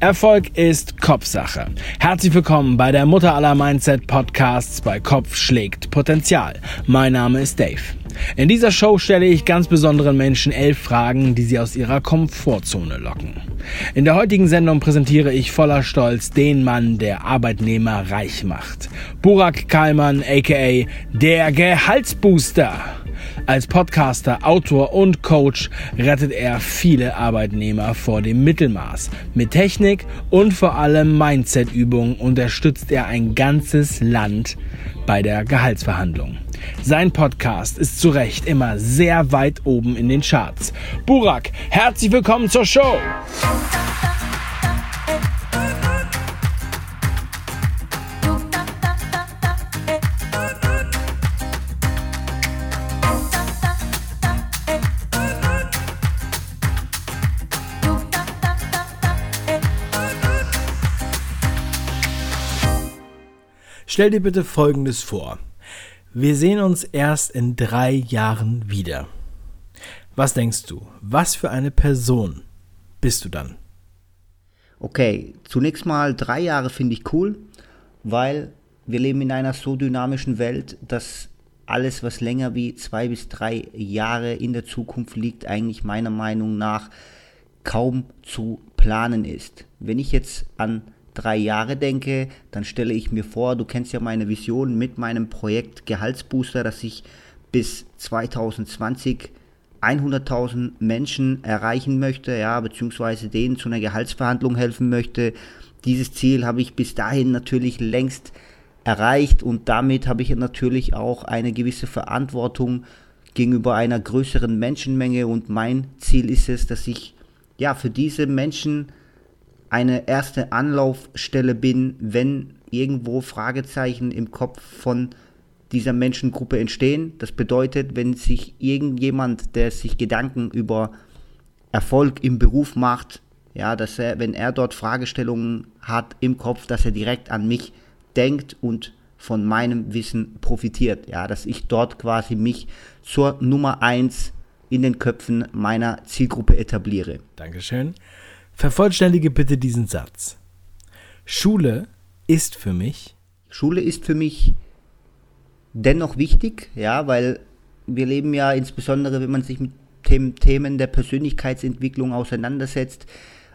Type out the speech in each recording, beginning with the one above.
Erfolg ist Kopfsache. Herzlich willkommen bei der Mutter aller Mindset Podcasts bei Kopf schlägt Potenzial. Mein Name ist Dave. In dieser Show stelle ich ganz besonderen Menschen elf Fragen, die sie aus ihrer Komfortzone locken. In der heutigen Sendung präsentiere ich voller Stolz den Mann, der Arbeitnehmer reich macht. Burak Kalman, aka der Gehaltsbooster. Als Podcaster, Autor und Coach rettet er viele Arbeitnehmer vor dem Mittelmaß. Mit Technik und vor allem Mindset-Übungen unterstützt er ein ganzes Land bei der Gehaltsverhandlung. Sein Podcast ist zu Recht immer sehr weit oben in den Charts. Burak, herzlich willkommen zur Show! Stell dir bitte Folgendes vor. Wir sehen uns erst in drei Jahren wieder. Was denkst du? Was für eine Person bist du dann? Okay, zunächst mal drei Jahre finde ich cool, weil wir leben in einer so dynamischen Welt, dass alles, was länger wie zwei bis drei Jahre in der Zukunft liegt, eigentlich meiner Meinung nach kaum zu planen ist. Wenn ich jetzt an drei Jahre denke, dann stelle ich mir vor, du kennst ja meine Vision mit meinem Projekt Gehaltsbooster, dass ich bis 2020 100.000 Menschen erreichen möchte, ja, beziehungsweise denen zu einer Gehaltsverhandlung helfen möchte. Dieses Ziel habe ich bis dahin natürlich längst erreicht und damit habe ich natürlich auch eine gewisse Verantwortung gegenüber einer größeren Menschenmenge und mein Ziel ist es, dass ich ja für diese Menschen eine erste Anlaufstelle bin, wenn irgendwo Fragezeichen im Kopf von dieser Menschengruppe entstehen. Das bedeutet, wenn sich irgendjemand, der sich Gedanken über Erfolg im Beruf macht, ja, dass er, wenn er dort Fragestellungen hat im Kopf, dass er direkt an mich denkt und von meinem Wissen profitiert. Ja, dass ich dort quasi mich zur Nummer eins in den Köpfen meiner Zielgruppe etabliere. Dankeschön. Vervollständige bitte diesen Satz. Schule ist für mich. Schule ist für mich dennoch wichtig, ja, weil wir leben ja insbesondere, wenn man sich mit Themen, der Persönlichkeitsentwicklung auseinandersetzt,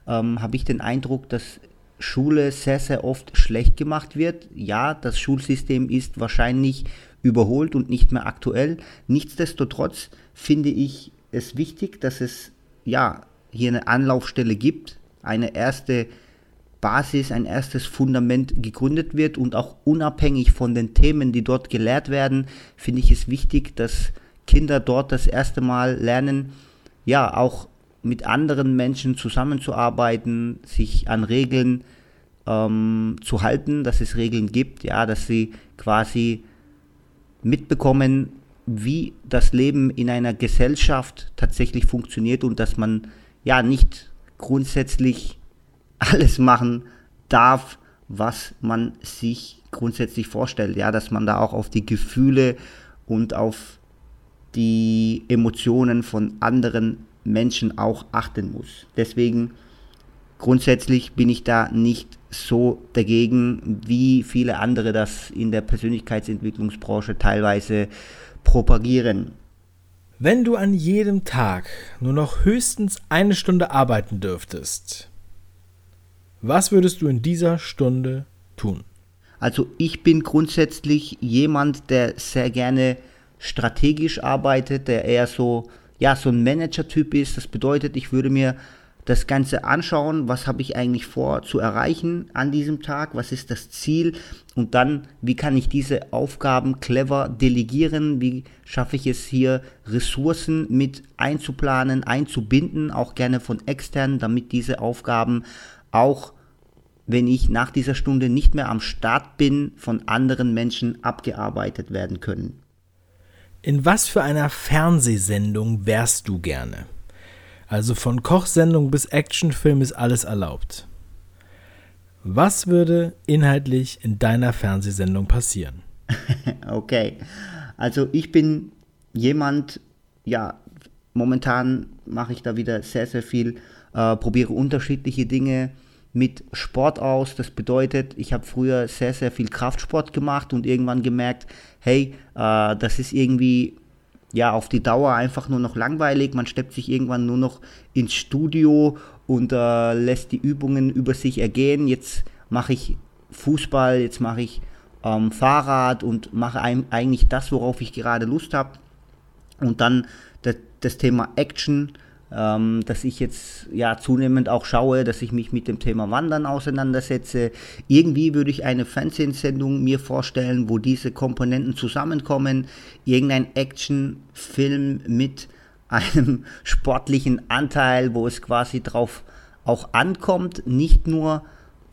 ähm, habe ich den Eindruck, dass Schule sehr, sehr oft schlecht gemacht wird. Ja, das Schulsystem ist wahrscheinlich überholt und nicht mehr aktuell. Nichtsdestotrotz finde ich es wichtig, dass es ja hier eine Anlaufstelle gibt, eine erste Basis, ein erstes Fundament gegründet wird und auch unabhängig von den Themen, die dort gelehrt werden, finde ich es wichtig, dass Kinder dort das erste Mal lernen, ja, auch mit anderen Menschen zusammenzuarbeiten, sich an Regeln ähm, zu halten, dass es Regeln gibt, ja, dass sie quasi mitbekommen, wie das Leben in einer Gesellschaft tatsächlich funktioniert und dass man ja nicht grundsätzlich alles machen darf, was man sich grundsätzlich vorstellt. Ja, dass man da auch auf die Gefühle und auf die Emotionen von anderen Menschen auch achten muss. Deswegen grundsätzlich bin ich da nicht so dagegen, wie viele andere das in der Persönlichkeitsentwicklungsbranche teilweise propagieren. Wenn du an jedem Tag nur noch höchstens eine Stunde arbeiten dürftest, was würdest du in dieser Stunde tun? Also ich bin grundsätzlich jemand, der sehr gerne strategisch arbeitet, der eher so, ja, so ein Manager-Typ ist. Das bedeutet, ich würde mir das Ganze anschauen, was habe ich eigentlich vor zu erreichen an diesem Tag, was ist das Ziel und dann, wie kann ich diese Aufgaben clever delegieren, wie schaffe ich es hier, Ressourcen mit einzuplanen, einzubinden, auch gerne von externen, damit diese Aufgaben auch, wenn ich nach dieser Stunde nicht mehr am Start bin, von anderen Menschen abgearbeitet werden können. In was für einer Fernsehsendung wärst du gerne? Also von Kochsendung bis Actionfilm ist alles erlaubt. Was würde inhaltlich in deiner Fernsehsendung passieren? okay, also ich bin jemand, ja, momentan mache ich da wieder sehr, sehr viel, äh, probiere unterschiedliche Dinge mit Sport aus. Das bedeutet, ich habe früher sehr, sehr viel Kraftsport gemacht und irgendwann gemerkt, hey, äh, das ist irgendwie ja auf die Dauer einfach nur noch langweilig. Man steppt sich irgendwann nur noch ins Studio und äh, lässt die Übungen über sich ergehen. Jetzt mache ich Fußball, jetzt mache ich ähm, Fahrrad und mache eigentlich das, worauf ich gerade Lust habe. Und dann das, Thema Action dass ich jetzt ja zunehmend auch schaue, dass ich mich mit dem Thema Wandern auseinandersetze. Irgendwie würde ich eine Fernsehsendung mir vorstellen, wo diese Komponenten zusammenkommen. Irgendein Actionfilm mit einem sportlichen Anteil, wo es quasi drauf auch ankommt, nicht nur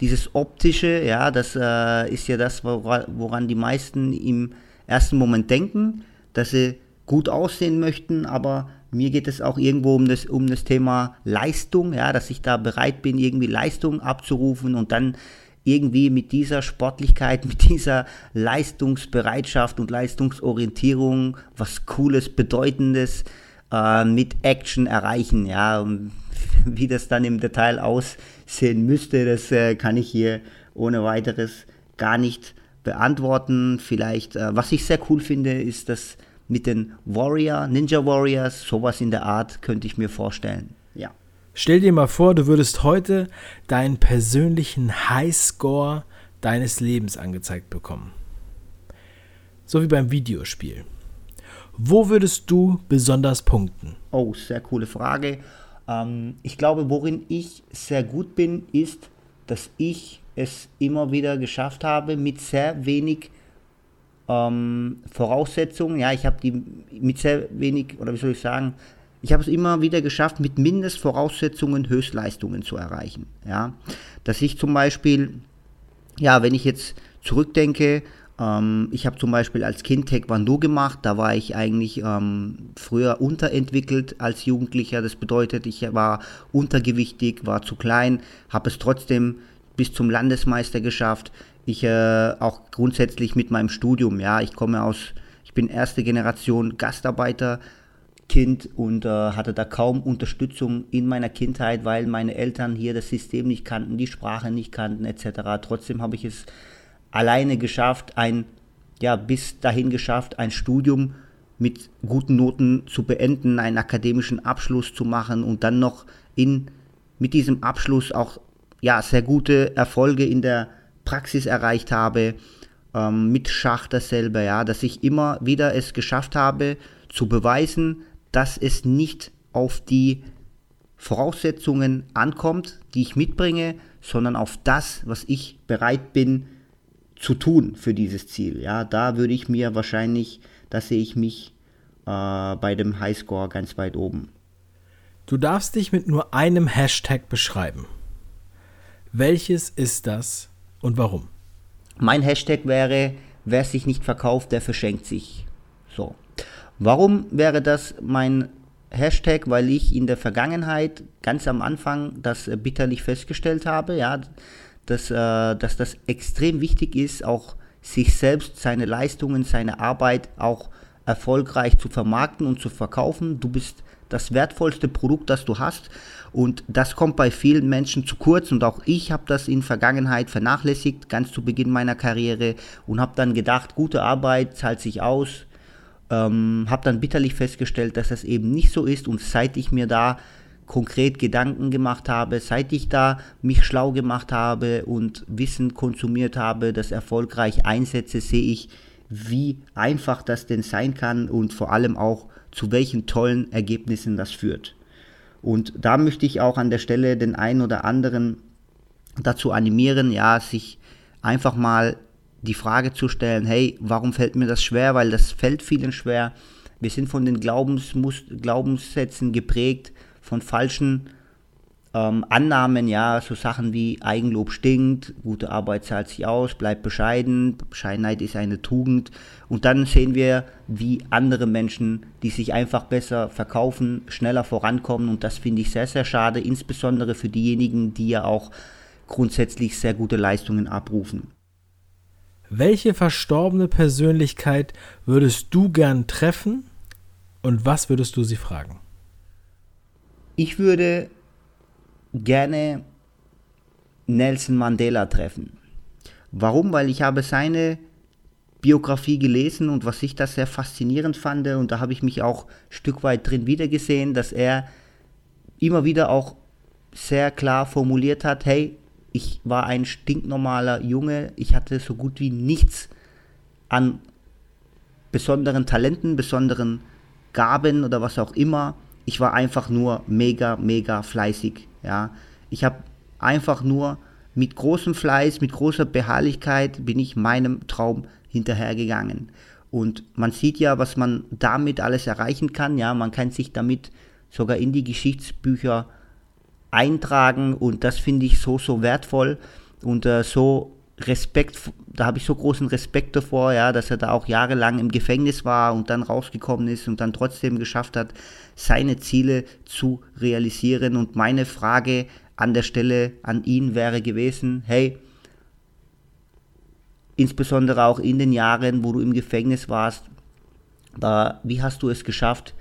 dieses optische, ja, das äh, ist ja das, woran die meisten im ersten Moment denken, dass sie gut aussehen möchten, aber mir geht es auch irgendwo um das, um das Thema Leistung, ja, dass ich da bereit bin, irgendwie Leistung abzurufen und dann irgendwie mit dieser Sportlichkeit, mit dieser Leistungsbereitschaft und Leistungsorientierung was Cooles, Bedeutendes äh, mit Action erreichen. Ja, wie das dann im Detail aussehen müsste, das äh, kann ich hier ohne weiteres gar nicht beantworten. Vielleicht, äh, was ich sehr cool finde, ist, dass mit den Warrior, Ninja Warriors, sowas in der Art könnte ich mir vorstellen. Ja. Stell dir mal vor, du würdest heute deinen persönlichen Highscore deines Lebens angezeigt bekommen. So wie beim Videospiel. Wo würdest du besonders punkten? Oh, sehr coole Frage. Ähm, ich glaube, worin ich sehr gut bin, ist, dass ich es immer wieder geschafft habe, mit sehr wenig ähm, Voraussetzungen. Ja, ich habe die mit sehr wenig, oder wie soll ich sagen, ich habe es immer wieder geschafft, mit Mindestvoraussetzungen Höchstleistungen zu erreichen. Ja, dass ich zum Beispiel, ja, wenn ich jetzt zurückdenke, ähm, ich habe zum Beispiel als Kind Taekwondo gemacht, da war ich eigentlich ähm, früher unterentwickelt als Jugendlicher. Das bedeutet, ich war untergewichtig, war zu klein, habe es trotzdem bis zum Landesmeister geschafft ich äh, auch grundsätzlich mit meinem Studium, ja, ich komme aus, ich bin erste Generation Gastarbeiter, Kind und äh, hatte da kaum Unterstützung in meiner Kindheit, weil meine Eltern hier das System nicht kannten, die Sprache nicht kannten etc. Trotzdem habe ich es alleine geschafft, ein ja bis dahin geschafft, ein Studium mit guten Noten zu beenden, einen akademischen Abschluss zu machen und dann noch in mit diesem Abschluss auch ja sehr gute Erfolge in der Praxis erreicht habe, ähm, mit Schach dasselbe, ja, dass ich immer wieder es geschafft habe zu beweisen, dass es nicht auf die Voraussetzungen ankommt, die ich mitbringe, sondern auf das, was ich bereit bin zu tun für dieses Ziel. Ja, da würde ich mir wahrscheinlich, da sehe ich mich äh, bei dem Highscore ganz weit oben. Du darfst dich mit nur einem Hashtag beschreiben. Welches ist das und warum? Mein Hashtag wäre, wer sich nicht verkauft, der verschenkt sich. So. Warum wäre das mein Hashtag? Weil ich in der Vergangenheit ganz am Anfang das bitterlich festgestellt habe, ja, dass, äh, dass das extrem wichtig ist, auch sich selbst, seine Leistungen, seine Arbeit auch erfolgreich zu vermarkten und zu verkaufen. Du bist das wertvollste Produkt, das du hast. Und das kommt bei vielen Menschen zu kurz. Und auch ich habe das in Vergangenheit vernachlässigt, ganz zu Beginn meiner Karriere. Und habe dann gedacht, gute Arbeit zahlt sich aus. Ähm, habe dann bitterlich festgestellt, dass das eben nicht so ist. Und seit ich mir da konkret Gedanken gemacht habe, seit ich da mich schlau gemacht habe und Wissen konsumiert habe, das erfolgreich einsetze, sehe ich, wie einfach das denn sein kann und vor allem auch, zu welchen tollen Ergebnissen das führt. Und da möchte ich auch an der Stelle den einen oder anderen dazu animieren, ja, sich einfach mal die Frage zu stellen, hey, warum fällt mir das schwer? Weil das fällt vielen schwer. Wir sind von den Glaubenssätzen geprägt, von falschen ähm, Annahmen, ja, so Sachen wie Eigenlob stinkt, gute Arbeit zahlt sich aus, bleibt bescheiden, Bescheidenheit ist eine Tugend. Und dann sehen wir, wie andere Menschen, die sich einfach besser verkaufen, schneller vorankommen. Und das finde ich sehr, sehr schade, insbesondere für diejenigen, die ja auch grundsätzlich sehr gute Leistungen abrufen. Welche verstorbene Persönlichkeit würdest du gern treffen und was würdest du sie fragen? Ich würde gerne Nelson Mandela treffen. Warum? Weil ich habe seine Biografie gelesen und was ich da sehr faszinierend fand und da habe ich mich auch ein Stück weit drin wiedergesehen, dass er immer wieder auch sehr klar formuliert hat, hey, ich war ein stinknormaler Junge, ich hatte so gut wie nichts an besonderen Talenten, besonderen Gaben oder was auch immer. Ich war einfach nur mega, mega fleißig. Ja, ich habe einfach nur mit großem Fleiß, mit großer Beharrlichkeit bin ich meinem Traum hinterhergegangen. Und man sieht ja, was man damit alles erreichen kann. Ja, man kann sich damit sogar in die Geschichtsbücher eintragen und das finde ich so, so wertvoll und äh, so Respekt, da habe ich so großen Respekt davor, ja, dass er da auch jahrelang im Gefängnis war und dann rausgekommen ist und dann trotzdem geschafft hat, seine Ziele zu realisieren. Und meine Frage an der Stelle an ihn wäre gewesen, hey, insbesondere auch in den Jahren, wo du im Gefängnis warst, da, wie hast du es geschafft,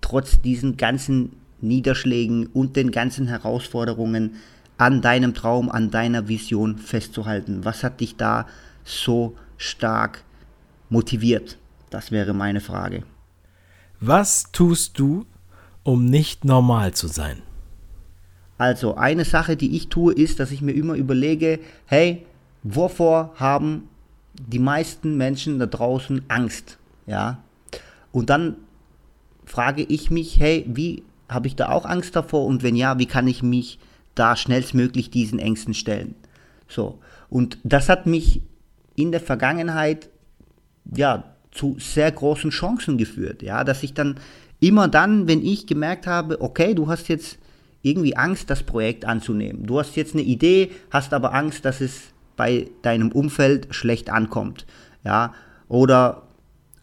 trotz diesen ganzen Niederschlägen und den ganzen Herausforderungen an deinem Traum, an deiner Vision festzuhalten? Was hat dich da so stark motiviert? Das wäre meine Frage. Was tust du, um nicht normal zu sein? Also eine Sache, die ich tue, ist, dass ich mir immer überlege, hey, wovor haben die meisten Menschen da draußen Angst? Ja? Und dann frage ich mich, hey, wie habe ich da auch Angst davor? Und wenn ja, wie kann ich mich da schnellstmöglich diesen Ängsten stellen? So. Und das hat mich in der Vergangenheit, ja, zu sehr großen Chancen geführt. Ja, dass ich dann immer dann, wenn ich gemerkt habe, okay, du hast jetzt irgendwie Angst, das Projekt anzunehmen. Du hast jetzt eine Idee, hast aber Angst, dass es bei deinem Umfeld schlecht ankommt. Ja, oder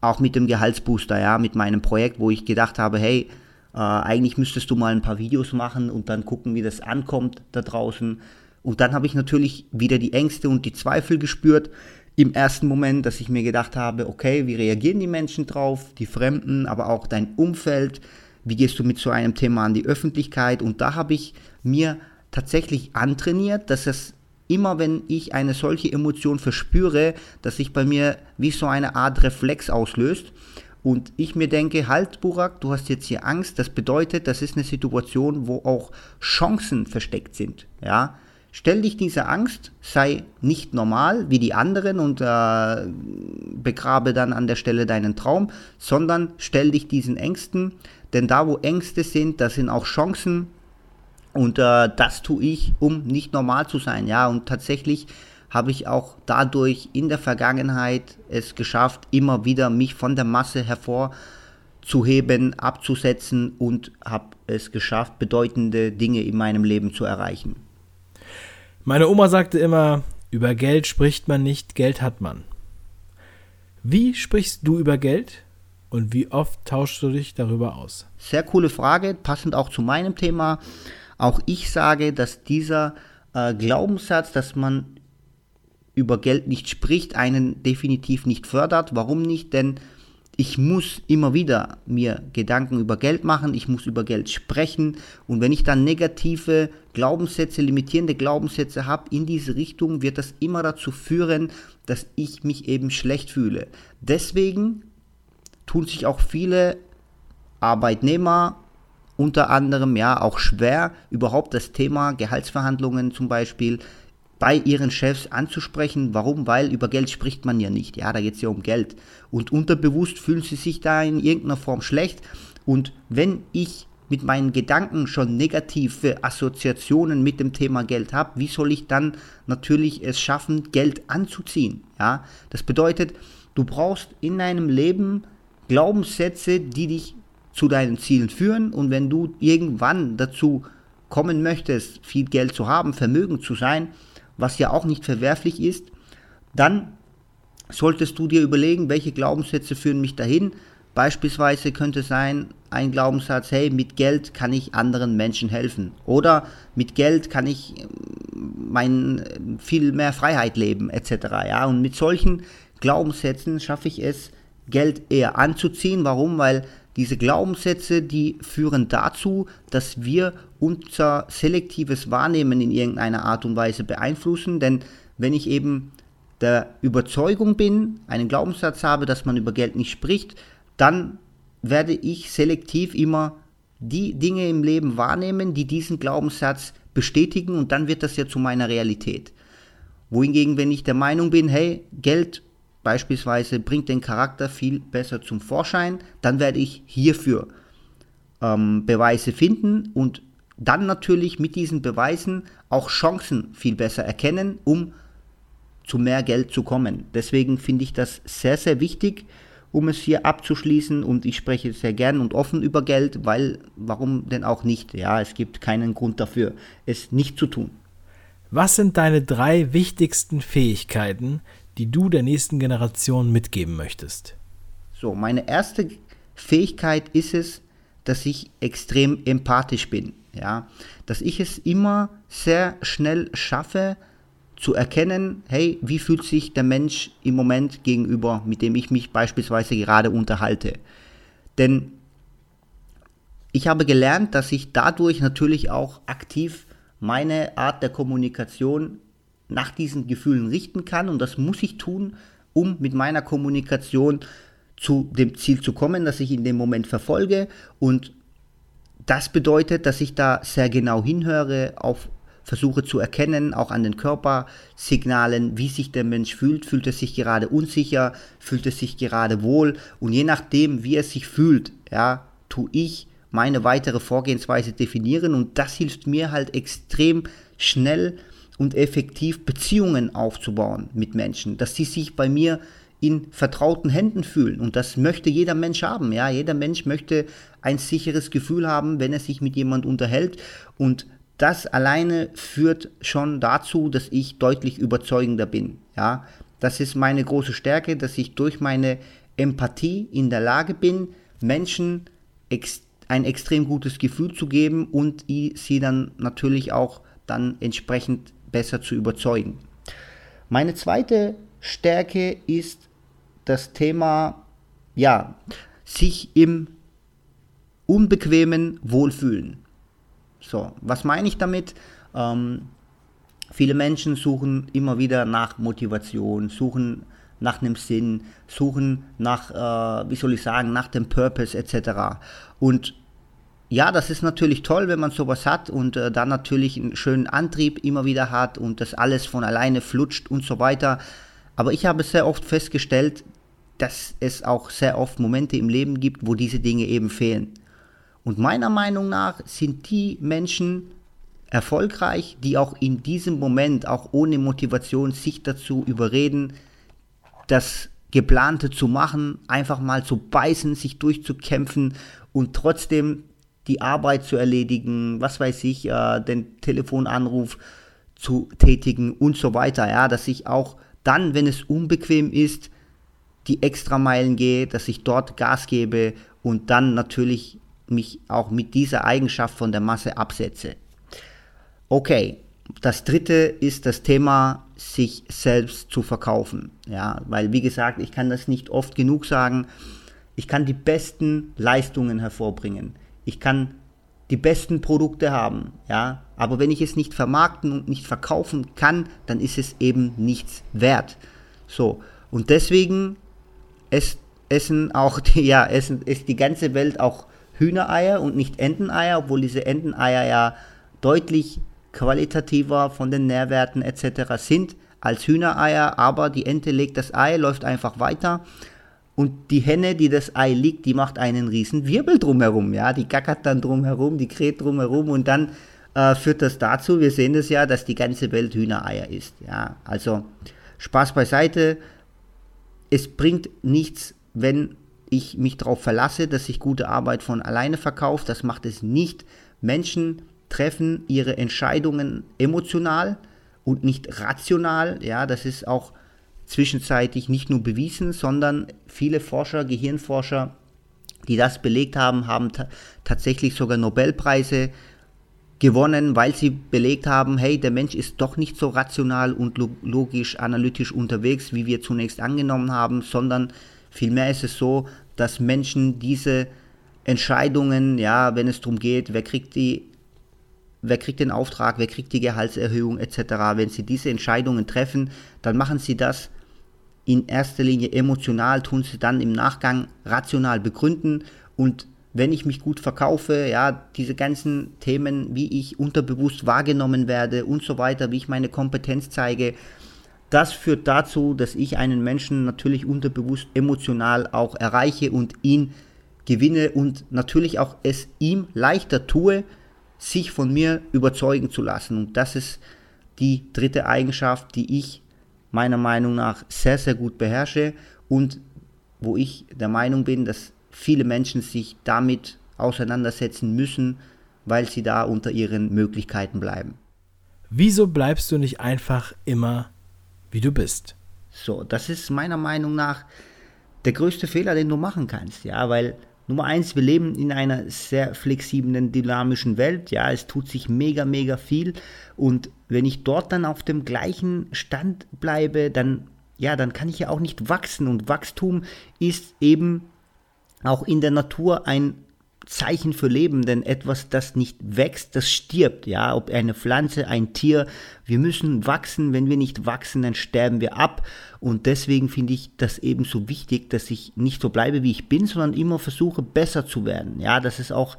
auch mit dem Gehaltsbooster, ja, mit meinem Projekt, wo ich gedacht habe, hey, äh, eigentlich müsstest du mal ein paar Videos machen und dann gucken, wie das ankommt da draußen. Und dann habe ich natürlich wieder die Ängste und die Zweifel gespürt im ersten Moment, dass ich mir gedacht habe, okay, wie reagieren die Menschen drauf, die Fremden, aber auch dein Umfeld, wie gehst du mit so einem Thema an die Öffentlichkeit? Und da habe ich mir tatsächlich antrainiert, dass es immer, wenn ich eine solche Emotion verspüre, dass sich bei mir wie so eine Art Reflex auslöst und ich mir denke, halt Burak, du hast jetzt hier Angst, das bedeutet, das ist eine Situation, wo auch Chancen versteckt sind, ja. Stell dich dieser Angst, sei nicht normal wie die anderen und äh, begrabe dann an der Stelle deinen Traum, sondern stell dich diesen Ängsten, denn da wo Ängste sind, da sind auch Chancen und äh, das tue ich, um nicht normal zu sein, ja. Und tatsächlich habe ich auch dadurch in der Vergangenheit es geschafft, immer wieder mich von der Masse hervorzuheben, abzusetzen und habe es geschafft, bedeutende Dinge in meinem Leben zu erreichen. Meine Oma sagte immer, über Geld spricht man nicht, Geld hat man. Wie sprichst du über Geld und wie oft tauschst du dich darüber aus? Sehr coole Frage, passend auch zu meinem Thema. Auch ich sage, dass dieser äh, Glaubenssatz, dass man über Geld nicht spricht, einen definitiv nicht fördert. Warum nicht? Denn ich muss immer wieder mir Gedanken über Geld machen, ich muss über Geld sprechen und wenn ich dann negative Glaubenssätze, limitierende Glaubenssätze habe in diese Richtung, wird das immer dazu führen, dass ich mich eben schlecht fühle. Deswegen tun sich auch viele Arbeitnehmer unter anderem ja auch schwer, überhaupt das Thema Gehaltsverhandlungen zum Beispiel bei ihren Chefs anzusprechen. Warum? Weil über Geld spricht man ja nicht. Ja, da geht es ja um Geld. Und unterbewusst fühlen sie sich da in irgendeiner Form schlecht. Und wenn ich mit meinen Gedanken schon negative Assoziationen mit dem Thema Geld habe, wie soll ich dann natürlich es schaffen, Geld anzuziehen? Ja, das bedeutet, du brauchst in deinem Leben Glaubenssätze, die dich zu deinen Zielen führen. Und wenn du irgendwann dazu kommen möchtest, viel Geld zu haben, Vermögen zu sein, was ja auch nicht verwerflich ist, dann solltest du dir überlegen, welche Glaubenssätze führen mich dahin. Beispielsweise könnte sein ein Glaubenssatz, hey, mit Geld kann ich anderen Menschen helfen. Oder mit Geld kann ich ähm, mein, ähm, viel mehr Freiheit leben, etc. Ja? Und mit solchen Glaubenssätzen schaffe ich es, Geld eher anzuziehen. Warum? Weil Diese Glaubenssätze, die führen dazu, dass wir unser selektives Wahrnehmen in irgendeiner Art und Weise beeinflussen. Denn wenn ich eben der Überzeugung bin, einen Glaubenssatz habe, dass man über Geld nicht spricht, dann werde ich selektiv immer die Dinge im Leben wahrnehmen, die diesen Glaubenssatz bestätigen und dann wird das ja zu meiner Realität. Wohingegen, wenn ich der Meinung bin, hey, Geld beispielsweise bringt den Charakter viel besser zum Vorschein, dann werde ich hierfür ähm, Beweise finden und dann natürlich mit diesen Beweisen auch Chancen viel besser erkennen, um zu mehr Geld zu kommen. Deswegen finde ich das sehr, sehr wichtig, um es hier abzuschließen und ich spreche sehr gern und offen über Geld, weil warum denn auch nicht? Ja, es gibt keinen Grund dafür, es nicht zu tun. Was sind deine drei wichtigsten Fähigkeiten, die du der nächsten Generation mitgeben möchtest? So, meine erste Fähigkeit ist es, dass ich extrem empathisch bin, ja, dass ich es immer sehr schnell schaffe, zu erkennen, hey, wie fühlt sich der Mensch im Moment gegenüber, mit dem ich mich beispielsweise gerade unterhalte. Denn ich habe gelernt, dass ich dadurch natürlich auch aktiv meine Art der Kommunikation nach diesen Gefühlen richten kann. Und das muss ich tun, um mit meiner Kommunikation zu dem Ziel zu kommen, das ich in dem Moment verfolge. Und das bedeutet, dass ich da sehr genau hinhöre auf versuche zu erkennen, auch an den Körpersignalen, wie sich der Mensch fühlt. Fühlt er sich gerade unsicher, fühlt er sich gerade wohl? Und je nachdem, wie er sich fühlt, ja, tue ich meine weitere Vorgehensweise definieren. Und das hilft mir halt extrem schnell und effektiv Beziehungen aufzubauen mit Menschen, dass sie sich bei mir in vertrauten Händen fühlen. Und das möchte jeder Mensch haben. Ja, jeder Mensch möchte ein sicheres Gefühl haben, wenn er sich mit jemand unterhält. Und das alleine führt schon dazu, dass ich deutlich überzeugender bin. Ja, das ist meine große Stärke, dass ich durch meine Empathie in der Lage bin, Menschen ex ein extrem gutes Gefühl zu geben und sie dann natürlich auch dann entsprechend besser zu überzeugen. Meine zweite Stärke ist das Thema, ja, sich im unbequemen Wohlfühlen. So, was meine ich damit? Ähm, viele Menschen suchen immer wieder nach Motivation, suchen nach einem Sinn, suchen nach, äh, wie soll ich sagen, nach dem Purpose etc. Und ja, das ist natürlich toll, wenn man sowas hat und äh, dann natürlich einen schönen Antrieb immer wieder hat und das alles von alleine flutscht und so weiter. Aber ich habe sehr oft festgestellt, dass es auch sehr oft Momente im Leben gibt, wo diese Dinge eben fehlen. Und meiner Meinung nach sind die Menschen erfolgreich, die auch in diesem Moment, auch ohne Motivation, sich dazu überreden, das Geplante zu machen, einfach mal zu beißen, sich durchzukämpfen und trotzdem die Arbeit zu erledigen, was weiß ich, äh, den Telefonanruf zu tätigen und so weiter. Ja, dass ich auch dann, wenn es unbequem ist, die Extrameilen gehe, dass ich dort Gas gebe und dann natürlich mich auch mit dieser Eigenschaft von der Masse absetze. Okay, das dritte ist das Thema, sich selbst zu verkaufen. Ja, weil wie gesagt, ich kann das nicht oft genug sagen. Ich kann die besten Leistungen hervorbringen. Ich kann die besten Produkte haben, ja, aber wenn ich es nicht vermarkten und nicht verkaufen kann, dann ist es eben nichts wert. So, und deswegen es, essen auch die, ja, essen ist die ganze Welt auch Hühnereier und nicht Enteneier, obwohl diese Enteneier ja deutlich qualitativer von den Nährwerten etc. sind als Hühnereier, aber die Ente legt das Ei, läuft einfach weiter und die Henne, die das Ei liegt, die macht einen riesen Wirbel drumherum, ja, die gackert dann drumherum, die kräht drumherum und dann äh, führt das dazu, wir sehen das ja, dass die ganze Welt Hühnereier ist, ja, also Spaß beiseite, es bringt nichts, wenn ich mich darauf verlasse, dass sich gute Arbeit von alleine verkauft. Das macht es nicht. Menschen treffen ihre Entscheidungen emotional und nicht rational. Ja, das ist auch zwischenzeitlich nicht nur bewiesen, sondern viele Forscher, Gehirnforscher, die das belegt haben, haben tatsächlich sogar Nobelpreise gewonnen, weil sie belegt haben, hey, der Mensch ist doch nicht so rational und logisch, analytisch unterwegs, wie wir zunächst angenommen haben, sondern Vielmehr ist es so, dass Menschen diese Entscheidungen, ja, wenn es darum geht, wer kriegt die, wer kriegt den Auftrag, wer kriegt die Gehaltserhöhung etc. Wenn Sie diese Entscheidungen treffen, dann machen Sie das in erster Linie emotional, tun Sie dann im Nachgang rational begründen und wenn ich mich gut verkaufe, ja, diese ganzen Themen, wie ich unterbewusst wahrgenommen werde und so weiter, wie ich meine Kompetenz zeige, das führt dazu, dass ich einen Menschen natürlich unterbewusst emotional auch erreiche und ihn gewinne und natürlich auch es ihm leichter tue, sich von mir überzeugen zu lassen. Und das ist die dritte Eigenschaft, die ich meiner Meinung nach sehr, sehr gut beherrsche und wo ich der Meinung bin, dass viele Menschen sich damit auseinandersetzen müssen, weil sie da unter ihren Möglichkeiten bleiben. Wieso bleibst du nicht einfach immer wie du bist. So, das ist meiner Meinung nach der größte Fehler, den du machen kannst, ja, weil Nummer eins, wir leben in einer sehr flexiblen, dynamischen Welt, ja, es tut sich mega, mega viel. Und wenn ich dort dann auf dem gleichen Stand bleibe, dann, ja, dann kann ich ja auch nicht wachsen. Und Wachstum ist eben auch in der Natur ein Zeichen für Leben, denn etwas, das nicht wächst, das stirbt, ja, ob eine Pflanze, ein Tier, wir müssen wachsen, wenn wir nicht wachsen, dann sterben wir ab und deswegen finde ich das eben so wichtig, dass ich nicht so bleibe, wie ich bin, sondern immer versuche, besser zu werden, ja, das ist auch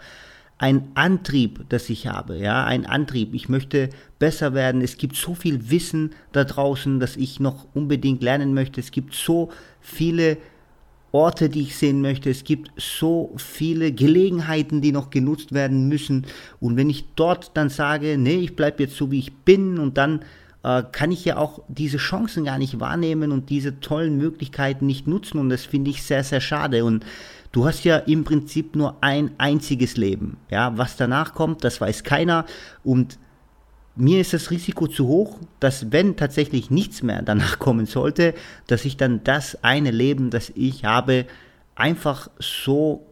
ein Antrieb, das ich habe, ja, ein Antrieb. Ich möchte besser werden. Es gibt so viel Wissen da draußen, das ich noch unbedingt lernen möchte. Es gibt so viele Orte, die ich sehen möchte. Es gibt so viele Gelegenheiten, die noch genutzt werden müssen. Und wenn ich dort dann sage, nee, ich bleibe jetzt so, wie ich bin, und dann äh, kann ich ja auch diese Chancen gar nicht wahrnehmen und diese tollen Möglichkeiten nicht nutzen. Und das finde ich sehr, sehr schade. Und du hast ja im Prinzip nur ein einziges Leben. Ja, was danach kommt, das weiß keiner. Und mir ist das Risiko zu hoch, dass wenn tatsächlich nichts mehr danach kommen sollte, dass ich dann das eine Leben, das ich habe, einfach so,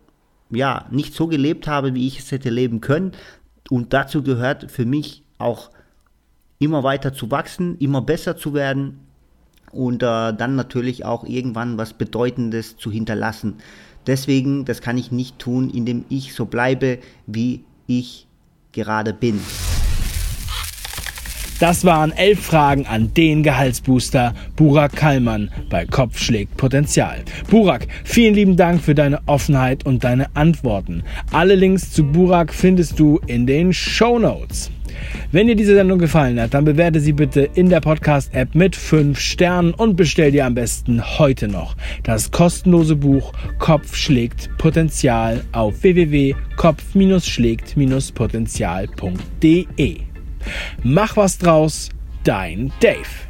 ja, nicht so gelebt habe, wie ich es hätte leben können. Und dazu gehört für mich auch immer weiter zu wachsen, immer besser zu werden und äh, dann natürlich auch irgendwann was Bedeutendes zu hinterlassen. Deswegen, das kann ich nicht tun, indem ich so bleibe, wie ich gerade bin. Das waren elf Fragen an den Gehaltsbooster Burak Kallmann bei Kopf schlägt Potenzial. Burak, vielen lieben Dank für deine Offenheit und deine Antworten. Alle Links zu Burak findest du in den Show Notes. Wenn dir diese Sendung gefallen hat, dann bewerte sie bitte in der Podcast-App mit 5 Sternen und bestell dir am besten heute noch das kostenlose Buch Kopf schlägt Potenzial auf www.kopf-schlägt-potenzial.de. Mach was draus, dein Dave.